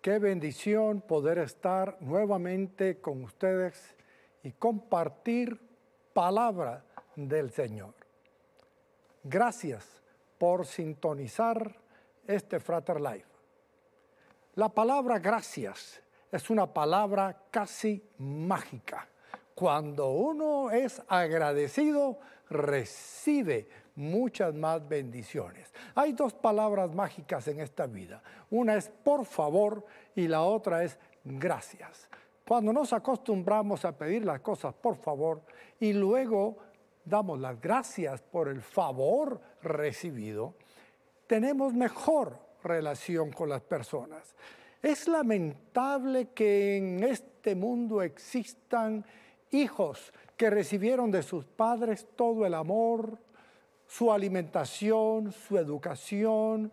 Qué bendición poder estar nuevamente con ustedes y compartir palabra del Señor. Gracias por sintonizar este Frater Life. La palabra gracias es una palabra casi mágica. Cuando uno es agradecido, recibe muchas más bendiciones. Hay dos palabras mágicas en esta vida. Una es por favor y la otra es gracias. Cuando nos acostumbramos a pedir las cosas por favor y luego damos las gracias por el favor recibido, tenemos mejor relación con las personas. Es lamentable que en este mundo existan hijos que recibieron de sus padres todo el amor, su alimentación, su educación,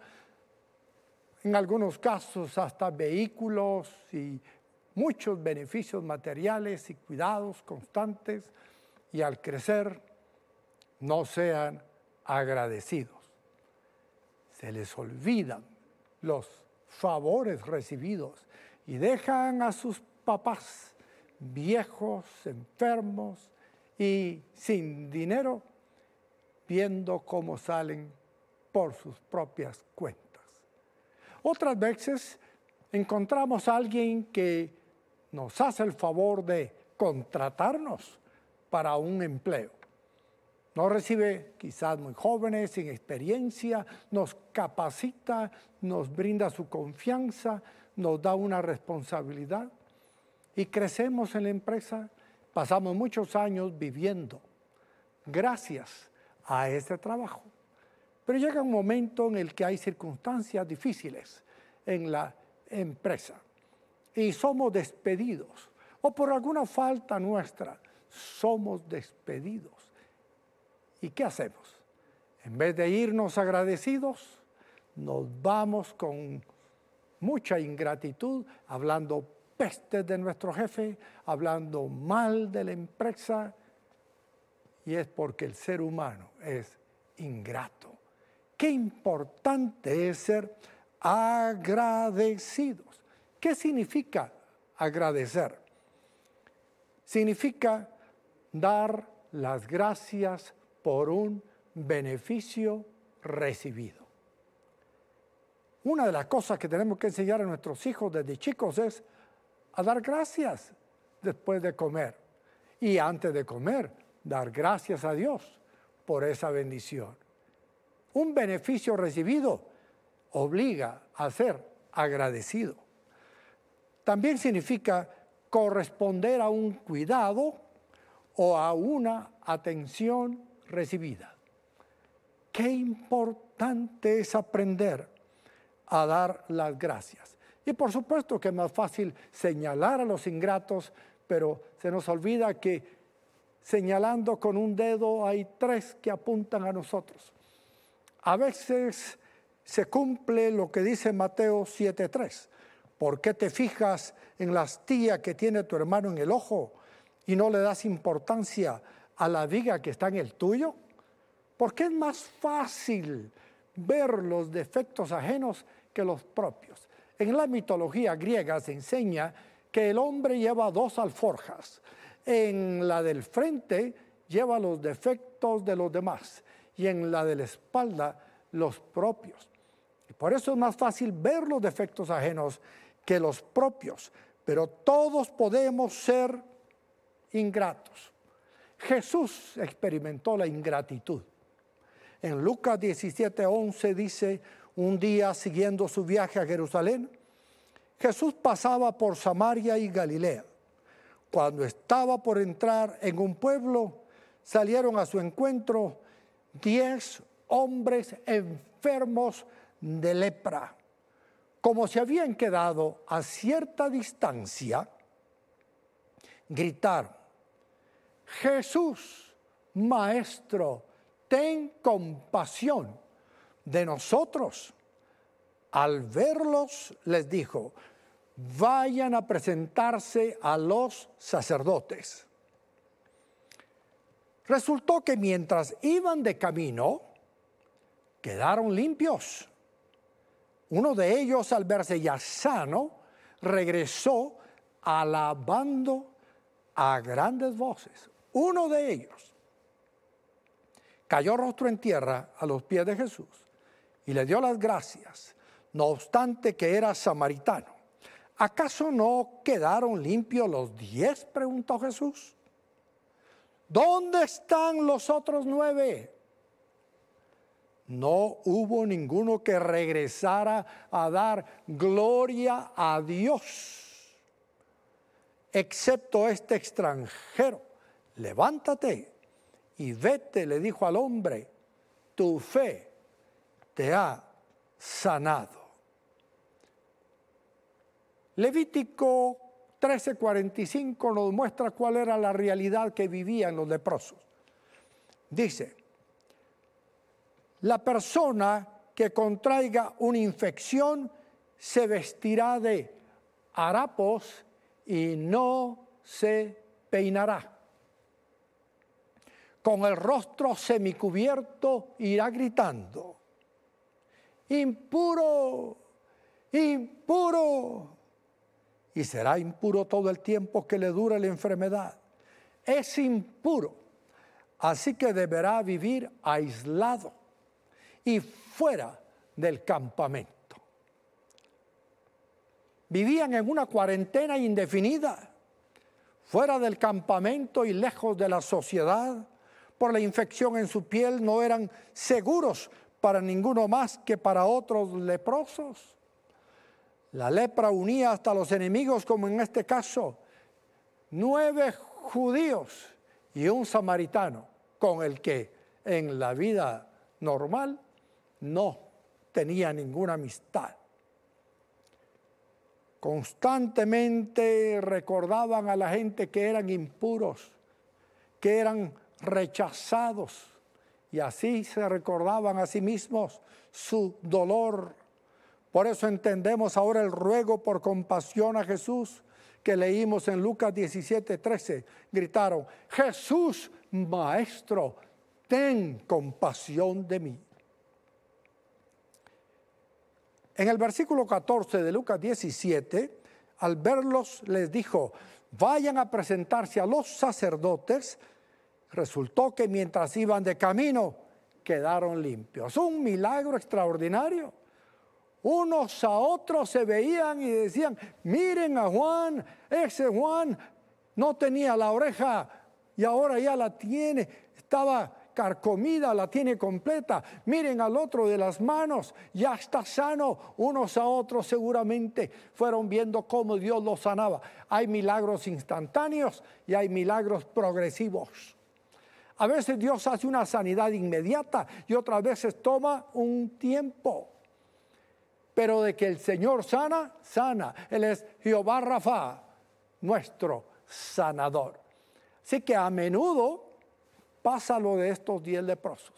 en algunos casos hasta vehículos y muchos beneficios materiales y cuidados constantes, y al crecer no sean agradecidos. Se les olvidan los favores recibidos y dejan a sus papás viejos, enfermos y sin dinero viendo cómo salen por sus propias cuentas. Otras veces encontramos a alguien que nos hace el favor de contratarnos para un empleo. Nos recibe quizás muy jóvenes, sin experiencia, nos capacita, nos brinda su confianza, nos da una responsabilidad y crecemos en la empresa. Pasamos muchos años viviendo gracias a ese trabajo. Pero llega un momento en el que hay circunstancias difíciles en la empresa y somos despedidos o por alguna falta nuestra somos despedidos. ¿Y qué hacemos? En vez de irnos agradecidos, nos vamos con mucha ingratitud, hablando pestes de nuestro jefe, hablando mal de la empresa, y es porque el ser humano es ingrato. Qué importante es ser agradecidos. ¿Qué significa agradecer? Significa dar las gracias por un beneficio recibido. Una de las cosas que tenemos que enseñar a nuestros hijos desde chicos es a dar gracias después de comer y antes de comer dar gracias a Dios por esa bendición. Un beneficio recibido obliga a ser agradecido. También significa corresponder a un cuidado o a una atención recibida. Qué importante es aprender a dar las gracias. Y por supuesto que es más fácil señalar a los ingratos, pero se nos olvida que señalando con un dedo, hay tres que apuntan a nosotros. A veces se cumple lo que dice Mateo 7.3. ¿Por qué te fijas en la astilla que tiene tu hermano en el ojo y no le das importancia a la viga que está en el tuyo? Porque es más fácil ver los defectos ajenos que los propios. En la mitología griega se enseña que el hombre lleva dos alforjas en la del frente lleva los defectos de los demás y en la de la espalda los propios. Por eso es más fácil ver los defectos ajenos que los propios, pero todos podemos ser ingratos. Jesús experimentó la ingratitud. En Lucas 17:11 dice, un día siguiendo su viaje a Jerusalén, Jesús pasaba por Samaria y Galilea. Cuando estaba por entrar en un pueblo, salieron a su encuentro diez hombres enfermos de lepra. Como se habían quedado a cierta distancia, gritaron, Jesús, Maestro, ten compasión de nosotros. Al verlos les dijo, vayan a presentarse a los sacerdotes. Resultó que mientras iban de camino, quedaron limpios. Uno de ellos, al verse ya sano, regresó alabando a grandes voces. Uno de ellos cayó rostro en tierra a los pies de Jesús y le dio las gracias, no obstante que era samaritano. ¿Acaso no quedaron limpios los diez? preguntó Jesús. ¿Dónde están los otros nueve? No hubo ninguno que regresara a dar gloria a Dios, excepto este extranjero. Levántate y vete, le dijo al hombre, tu fe te ha sanado. Levítico 13:45 nos muestra cuál era la realidad que vivían los leprosos. Dice, la persona que contraiga una infección se vestirá de harapos y no se peinará. Con el rostro semicubierto irá gritando, impuro, impuro, y será impuro todo el tiempo que le dure la enfermedad. Es impuro, así que deberá vivir aislado y fuera del campamento. Vivían en una cuarentena indefinida, fuera del campamento y lejos de la sociedad. Por la infección en su piel no eran seguros para ninguno más que para otros leprosos. La lepra unía hasta los enemigos, como en este caso, nueve judíos y un samaritano, con el que en la vida normal no tenía ninguna amistad. Constantemente recordaban a la gente que eran impuros, que eran rechazados, y así se recordaban a sí mismos su dolor por eso entendemos ahora el ruego por compasión a Jesús que leímos en Lucas 17, 13. Gritaron, Jesús, Maestro, ten compasión de mí. En el versículo 14 de Lucas 17, al verlos les dijo, vayan a presentarse a los sacerdotes. Resultó que mientras iban de camino quedaron limpios. Un milagro extraordinario unos a otros se veían y decían, miren a Juan, ese Juan no tenía la oreja y ahora ya la tiene, estaba carcomida, la tiene completa. Miren al otro de las manos, ya está sano. Unos a otros seguramente fueron viendo cómo Dios los sanaba. Hay milagros instantáneos y hay milagros progresivos. A veces Dios hace una sanidad inmediata y otras veces toma un tiempo pero de que el Señor sana, sana. Él es Jehová Rafa, nuestro sanador. Así que a menudo pasa lo de estos diez leprosos.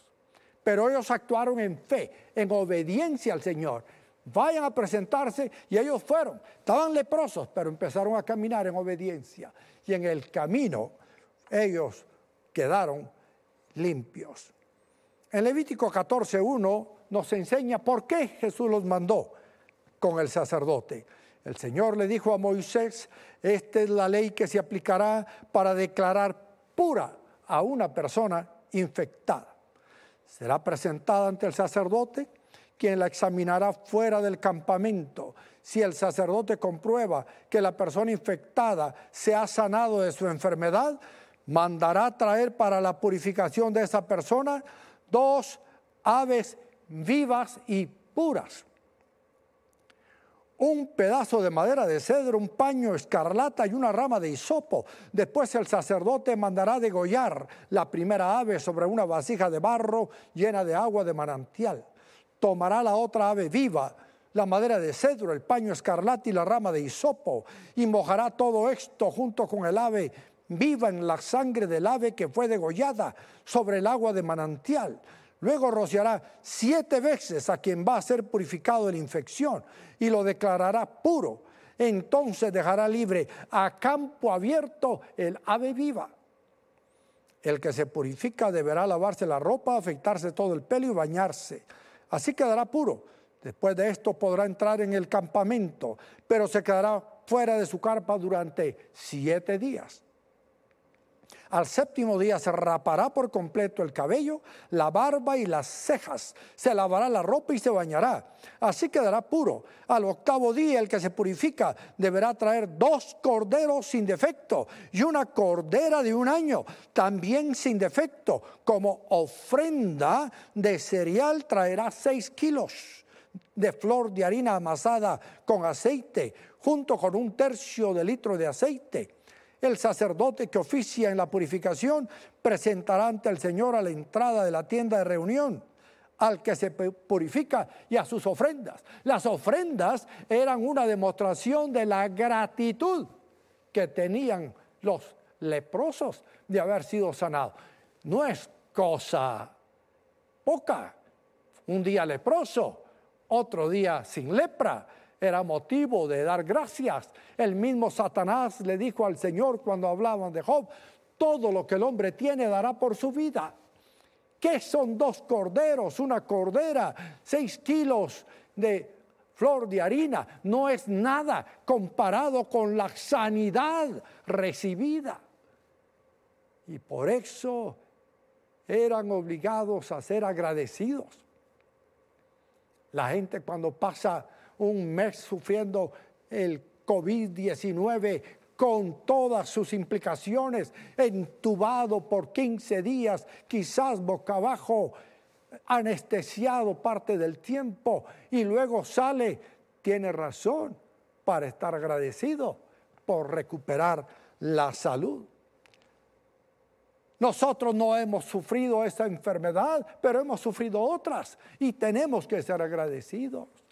Pero ellos actuaron en fe, en obediencia al Señor. Vayan a presentarse y ellos fueron. Estaban leprosos, pero empezaron a caminar en obediencia. Y en el camino ellos quedaron limpios. En Levítico 14.1 nos enseña por qué Jesús los mandó con el sacerdote. El Señor le dijo a Moisés, esta es la ley que se aplicará para declarar pura a una persona infectada. Será presentada ante el sacerdote, quien la examinará fuera del campamento. Si el sacerdote comprueba que la persona infectada se ha sanado de su enfermedad, mandará traer para la purificación de esa persona dos aves vivas y puras. Un pedazo de madera de cedro, un paño escarlata y una rama de hisopo. Después el sacerdote mandará degollar la primera ave sobre una vasija de barro llena de agua de manantial. Tomará la otra ave viva, la madera de cedro, el paño escarlata y la rama de hisopo, y mojará todo esto junto con el ave viva en la sangre del ave que fue degollada sobre el agua de manantial Luego rociará siete veces a quien va a ser purificado de la infección y lo declarará puro. Entonces dejará libre a campo abierto el ave viva. El que se purifica deberá lavarse la ropa, afeitarse todo el pelo y bañarse. Así quedará puro. Después de esto podrá entrar en el campamento, pero se quedará fuera de su carpa durante siete días. Al séptimo día se rapará por completo el cabello, la barba y las cejas. Se lavará la ropa y se bañará. Así quedará puro. Al octavo día el que se purifica deberá traer dos corderos sin defecto y una cordera de un año, también sin defecto. Como ofrenda de cereal traerá seis kilos de flor de harina amasada con aceite, junto con un tercio de litro de aceite el sacerdote que oficia en la purificación presentará ante el Señor a la entrada de la tienda de reunión al que se purifica y a sus ofrendas. Las ofrendas eran una demostración de la gratitud que tenían los leprosos de haber sido sanados. No es cosa poca. Un día leproso, otro día sin lepra, era motivo de dar gracias. El mismo Satanás le dijo al Señor cuando hablaban de Job, todo lo que el hombre tiene dará por su vida. ¿Qué son dos corderos, una cordera, seis kilos de flor de harina? No es nada comparado con la sanidad recibida. Y por eso eran obligados a ser agradecidos. La gente cuando pasa un mes sufriendo el COVID-19 con todas sus implicaciones, entubado por 15 días, quizás boca abajo, anestesiado parte del tiempo y luego sale, tiene razón para estar agradecido por recuperar la salud. Nosotros no hemos sufrido esa enfermedad, pero hemos sufrido otras y tenemos que ser agradecidos.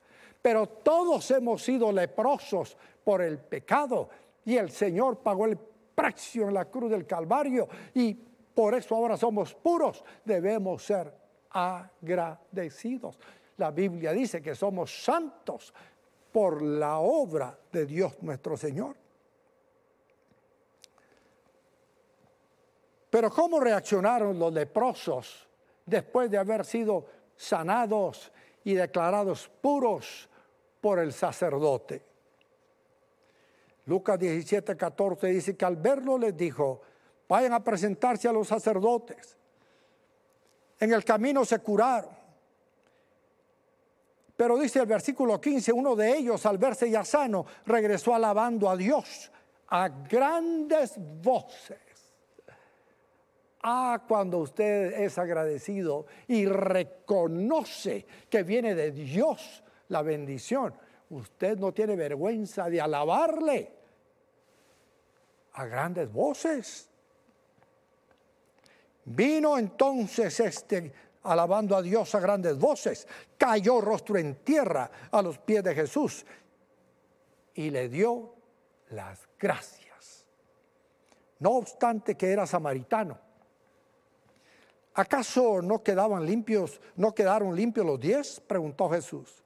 Pero todos hemos sido leprosos por el pecado y el Señor pagó el precio en la cruz del Calvario y por eso ahora somos puros. Debemos ser agradecidos. La Biblia dice que somos santos por la obra de Dios nuestro Señor. Pero ¿cómo reaccionaron los leprosos después de haber sido sanados y declarados puros por el sacerdote. Lucas 17, 14 dice que al verlo les dijo, vayan a presentarse a los sacerdotes. En el camino se curaron. Pero dice el versículo 15, uno de ellos al verse ya sano regresó alabando a Dios a grandes voces. Ah, cuando usted es agradecido y reconoce que viene de Dios la bendición. Usted no tiene vergüenza de alabarle a grandes voces. Vino entonces este alabando a Dios a grandes voces, cayó rostro en tierra a los pies de Jesús y le dio las gracias. No obstante que era samaritano. ¿Acaso no quedaban limpios, no quedaron limpios los diez? preguntó Jesús.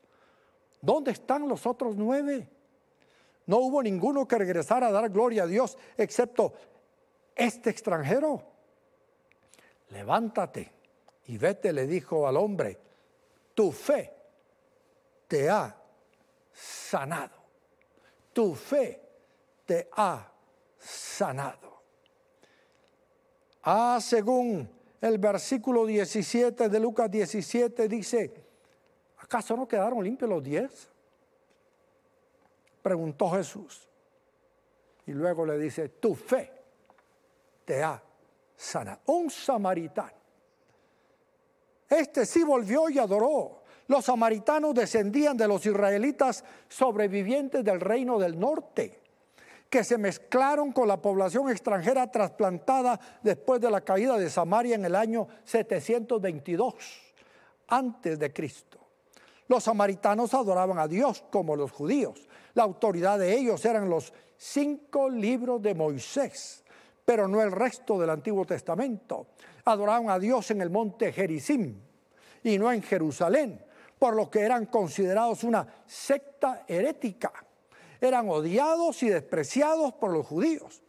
¿Dónde están los otros nueve? No hubo ninguno que regresara a dar gloria a Dios excepto este extranjero. Levántate y vete, le dijo al hombre, tu fe te ha sanado. Tu fe te ha sanado. Ah, según el versículo 17 de Lucas 17 dice, ¿Acaso no quedaron limpios los diez? Preguntó Jesús. Y luego le dice, tu fe te ha sanado. Un samaritano. Este sí volvió y adoró. Los samaritanos descendían de los israelitas sobrevivientes del reino del norte, que se mezclaron con la población extranjera trasplantada después de la caída de Samaria en el año 722 antes de Cristo. Los samaritanos adoraban a Dios como los judíos. La autoridad de ellos eran los cinco libros de Moisés, pero no el resto del Antiguo Testamento. Adoraban a Dios en el monte Gerizim y no en Jerusalén, por lo que eran considerados una secta herética. Eran odiados y despreciados por los judíos.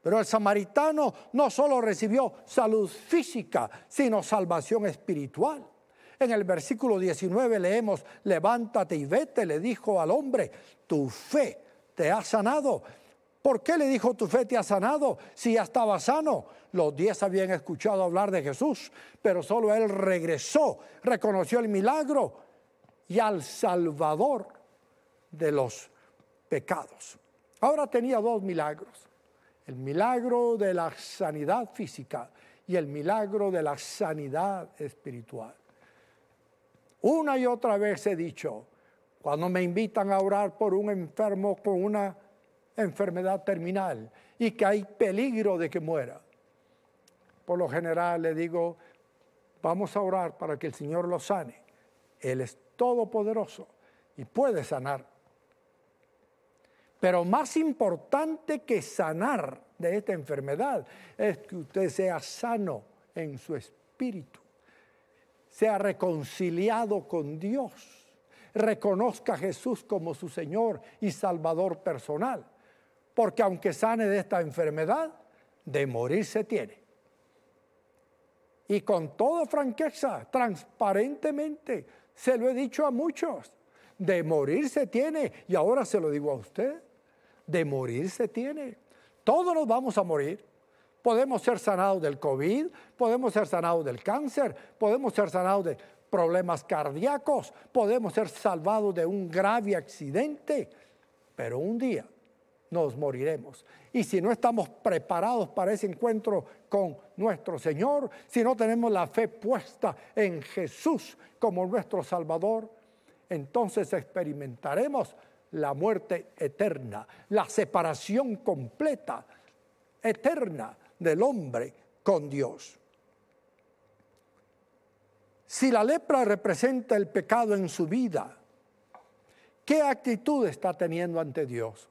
Pero el samaritano no solo recibió salud física, sino salvación espiritual. En el versículo 19 leemos, levántate y vete, le dijo al hombre, tu fe te ha sanado. ¿Por qué le dijo tu fe te ha sanado si ya estaba sano? Los diez habían escuchado hablar de Jesús, pero solo él regresó, reconoció el milagro y al Salvador de los pecados. Ahora tenía dos milagros, el milagro de la sanidad física y el milagro de la sanidad espiritual. Una y otra vez he dicho, cuando me invitan a orar por un enfermo con una enfermedad terminal y que hay peligro de que muera, por lo general le digo, vamos a orar para que el Señor lo sane. Él es todopoderoso y puede sanar. Pero más importante que sanar de esta enfermedad es que usted sea sano en su espíritu, sea reconciliado con Dios, reconozca a Jesús como su Señor y Salvador personal. Porque aunque sane de esta enfermedad, de morir se tiene. Y con toda franqueza, transparentemente, se lo he dicho a muchos, de morir se tiene, y ahora se lo digo a usted, de morir se tiene. Todos nos vamos a morir. Podemos ser sanados del COVID, podemos ser sanados del cáncer, podemos ser sanados de problemas cardíacos, podemos ser salvados de un grave accidente, pero un día nos moriremos. Y si no estamos preparados para ese encuentro con nuestro Señor, si no tenemos la fe puesta en Jesús como nuestro Salvador, entonces experimentaremos la muerte eterna, la separación completa, eterna del hombre con Dios. Si la lepra representa el pecado en su vida, ¿qué actitud está teniendo ante Dios?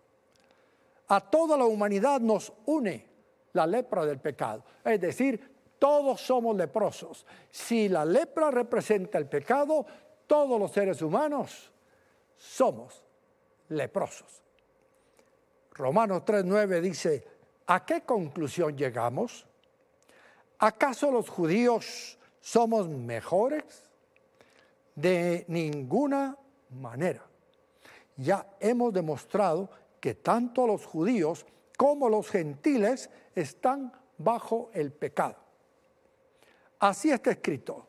a toda la humanidad nos une la lepra del pecado. Es decir, todos somos leprosos. Si la lepra representa el pecado, todos los seres humanos somos leprosos. Romanos 3:9 dice, ¿a qué conclusión llegamos? ¿Acaso los judíos somos mejores? De ninguna manera. Ya hemos demostrado que tanto los judíos como los gentiles están bajo el pecado. Así está escrito.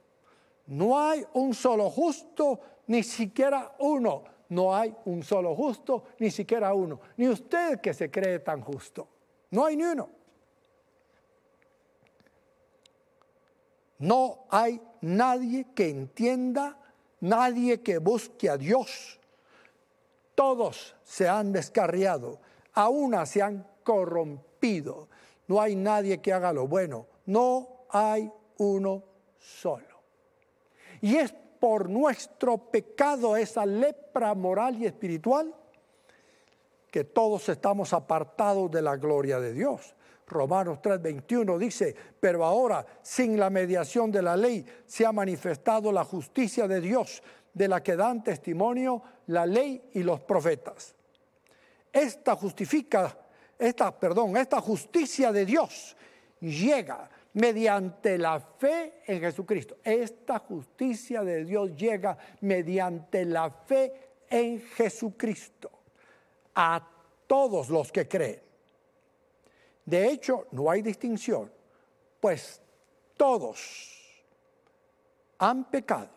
No hay un solo justo, ni siquiera uno. No hay un solo justo, ni siquiera uno. Ni usted que se cree tan justo. No hay ni uno. No hay nadie que entienda, nadie que busque a Dios todos se han descarriado, a una se han corrompido. No hay nadie que haga lo bueno, no hay uno solo. Y es por nuestro pecado, esa lepra moral y espiritual, que todos estamos apartados de la gloria de Dios. Romanos 3:21 dice, pero ahora sin la mediación de la ley se ha manifestado la justicia de Dios de la que dan testimonio la ley y los profetas. Esta justifica, esta, perdón, esta justicia de Dios llega mediante la fe en Jesucristo. Esta justicia de Dios llega mediante la fe en Jesucristo a todos los que creen. De hecho, no hay distinción, pues todos han pecado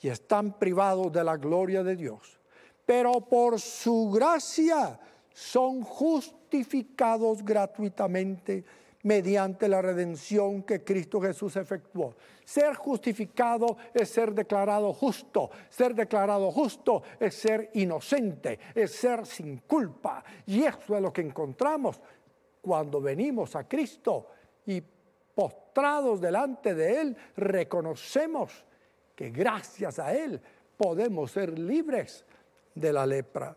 y están privados de la gloria de Dios. Pero por su gracia son justificados gratuitamente mediante la redención que Cristo Jesús efectuó. Ser justificado es ser declarado justo. Ser declarado justo es ser inocente, es ser sin culpa. Y eso es lo que encontramos cuando venimos a Cristo y postrados delante de Él reconocemos que gracias a Él podemos ser libres de la lepra.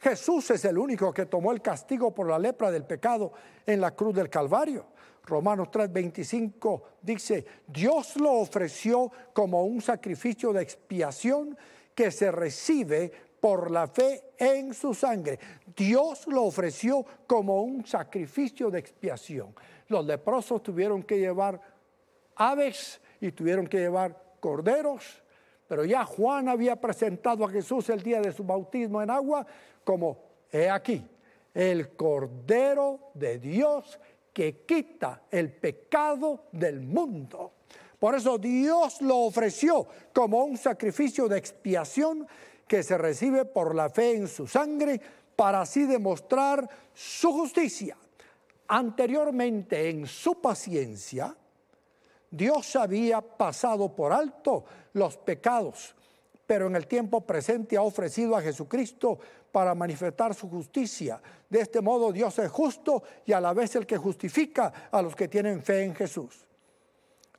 Jesús es el único que tomó el castigo por la lepra del pecado en la cruz del Calvario. Romanos 3:25 dice, Dios lo ofreció como un sacrificio de expiación que se recibe por la fe en su sangre. Dios lo ofreció como un sacrificio de expiación. Los leprosos tuvieron que llevar aves y tuvieron que llevar corderos, pero ya Juan había presentado a Jesús el día de su bautismo en agua como, he aquí, el Cordero de Dios que quita el pecado del mundo. Por eso Dios lo ofreció como un sacrificio de expiación que se recibe por la fe en su sangre para así demostrar su justicia. Anteriormente en su paciencia, Dios había pasado por alto los pecados, pero en el tiempo presente ha ofrecido a Jesucristo para manifestar su justicia. De este modo Dios es justo y a la vez el que justifica a los que tienen fe en Jesús.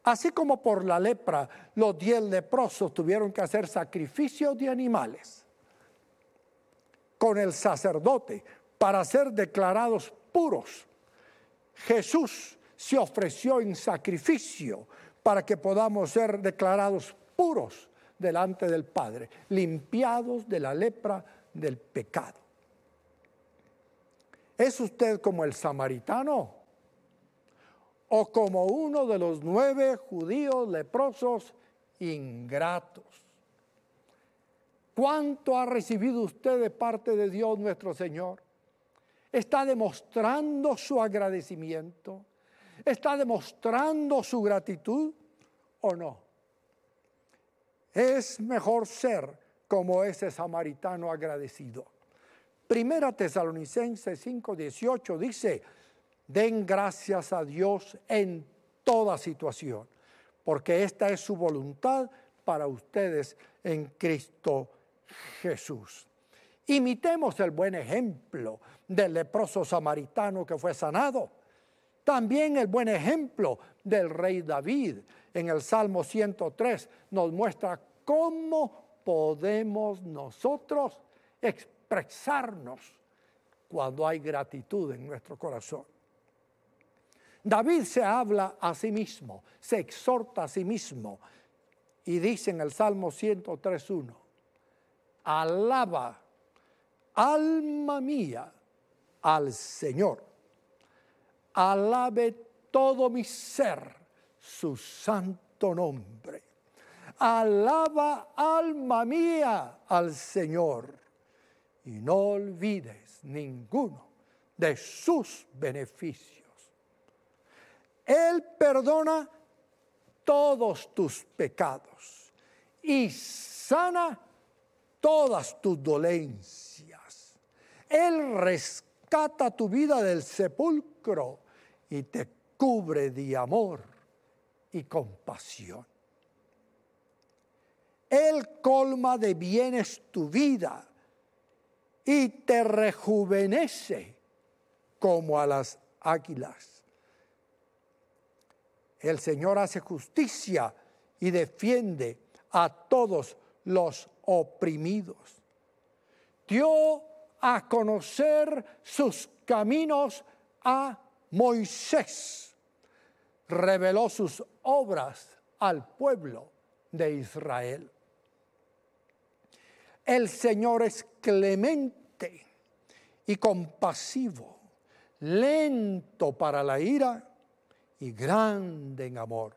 Así como por la lepra los diez leprosos tuvieron que hacer sacrificios de animales con el sacerdote para ser declarados puros, Jesús se ofreció en sacrificio para que podamos ser declarados puros delante del Padre, limpiados de la lepra del pecado. ¿Es usted como el samaritano? ¿O como uno de los nueve judíos leprosos ingratos? ¿Cuánto ha recibido usted de parte de Dios nuestro Señor? ¿Está demostrando su agradecimiento? ¿Está demostrando su gratitud o no? Es mejor ser como ese samaritano agradecido. Primera Tesalonicenses 5:18 dice, den gracias a Dios en toda situación, porque esta es su voluntad para ustedes en Cristo Jesús. Imitemos el buen ejemplo del leproso samaritano que fue sanado también el buen ejemplo del rey David en el Salmo 103 nos muestra cómo podemos nosotros expresarnos cuando hay gratitud en nuestro corazón. David se habla a sí mismo, se exhorta a sí mismo y dice en el Salmo 103.1, alaba, alma mía, al Señor alabe todo mi ser su santo nombre. Alaba alma mía al Señor y no olvides ninguno de sus beneficios. Él perdona todos tus pecados y sana todas tus dolencias. Él rescata tu vida del sepulcro y te cubre de amor y compasión. Él colma de bienes tu vida y te rejuvenece como a las águilas. El Señor hace justicia y defiende a todos los oprimidos. Dio a conocer sus caminos a Moisés reveló sus obras al pueblo de Israel. El Señor es clemente y compasivo, lento para la ira y grande en amor.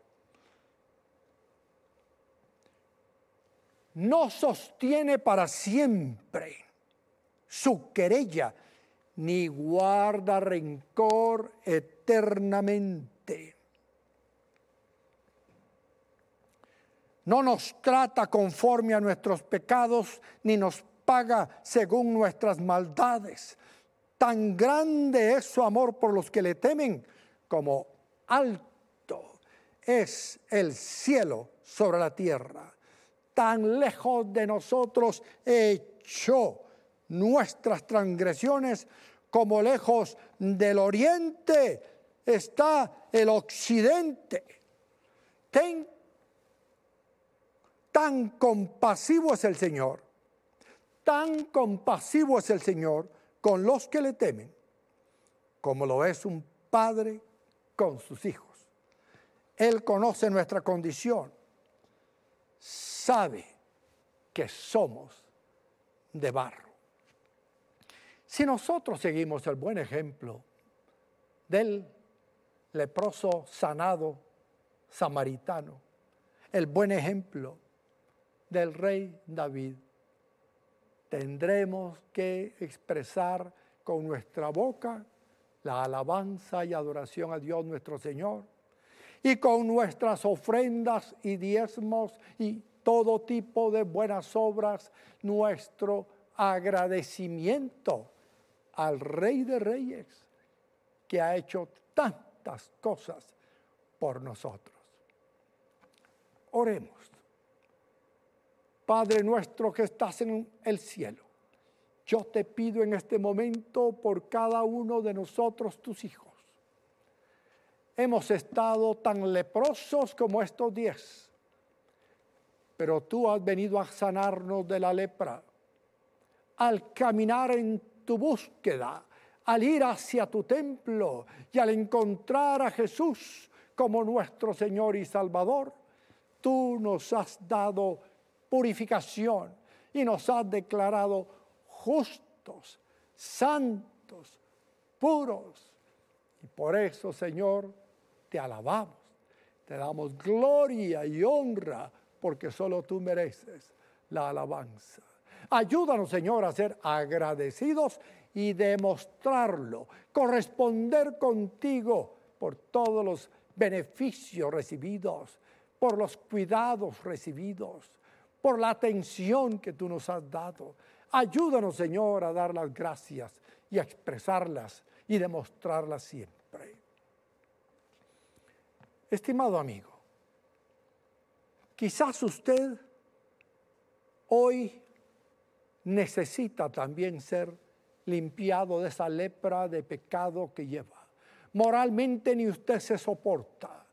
No sostiene para siempre su querella ni guarda rencor eternamente. No nos trata conforme a nuestros pecados, ni nos paga según nuestras maldades. Tan grande es su amor por los que le temen, como alto es el cielo sobre la tierra. Tan lejos de nosotros echó nuestras transgresiones, como lejos del oriente está el occidente. tan compasivo es el Señor, tan compasivo es el Señor con los que le temen, como lo es un padre con sus hijos. Él conoce nuestra condición, sabe que somos de barro. Si nosotros seguimos el buen ejemplo del leproso sanado samaritano, el buen ejemplo del rey David. Tendremos que expresar con nuestra boca la alabanza y adoración a Dios nuestro Señor y con nuestras ofrendas y diezmos y todo tipo de buenas obras nuestro agradecimiento al Rey de Reyes que ha hecho tantas cosas por nosotros. Oremos. Padre nuestro que estás en el cielo, yo te pido en este momento por cada uno de nosotros, tus hijos. Hemos estado tan leprosos como estos diez, pero tú has venido a sanarnos de la lepra. Al caminar en tu búsqueda, al ir hacia tu templo y al encontrar a Jesús como nuestro Señor y Salvador, tú nos has dado purificación y nos has declarado justos, santos, puros. Y por eso, Señor, te alabamos, te damos gloria y honra, porque solo tú mereces la alabanza. Ayúdanos, Señor, a ser agradecidos y demostrarlo, corresponder contigo por todos los beneficios recibidos, por los cuidados recibidos, por la atención que tú nos has dado. Ayúdanos, Señor, a dar las gracias y a expresarlas y demostrarlas siempre. Estimado amigo, quizás usted hoy necesita también ser limpiado de esa lepra de pecado que lleva. Moralmente ni usted se soporta.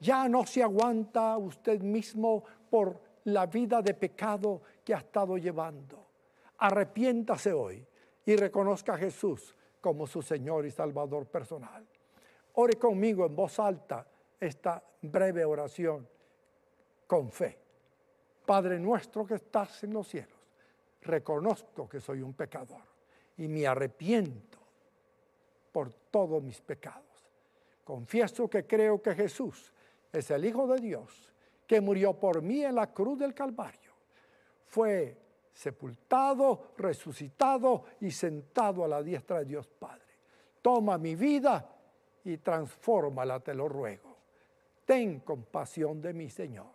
Ya no se aguanta usted mismo por la vida de pecado que ha estado llevando. Arrepiéntase hoy y reconozca a Jesús como su Señor y Salvador personal. Ore conmigo en voz alta esta breve oración con fe. Padre nuestro que estás en los cielos, reconozco que soy un pecador y me arrepiento por todos mis pecados. Confieso que creo que Jesús es el Hijo de Dios que murió por mí en la cruz del Calvario. Fue sepultado, resucitado y sentado a la diestra de Dios Padre. Toma mi vida y transfórmala, te lo ruego. Ten compasión de mi Señor.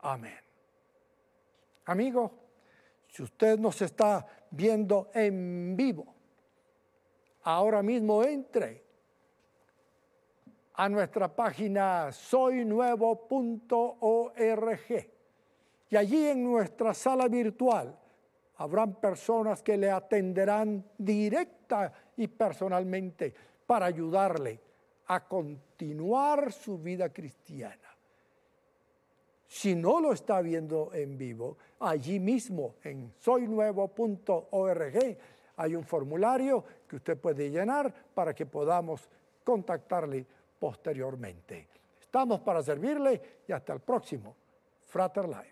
Amén. Amigo, si usted nos está viendo en vivo, ahora mismo entre a nuestra página soynuevo.org y allí en nuestra sala virtual habrán personas que le atenderán directa y personalmente para ayudarle a continuar su vida cristiana. Si no lo está viendo en vivo, allí mismo en soynuevo.org hay un formulario que usted puede llenar para que podamos contactarle posteriormente. Estamos para servirle y hasta el próximo Frater Live.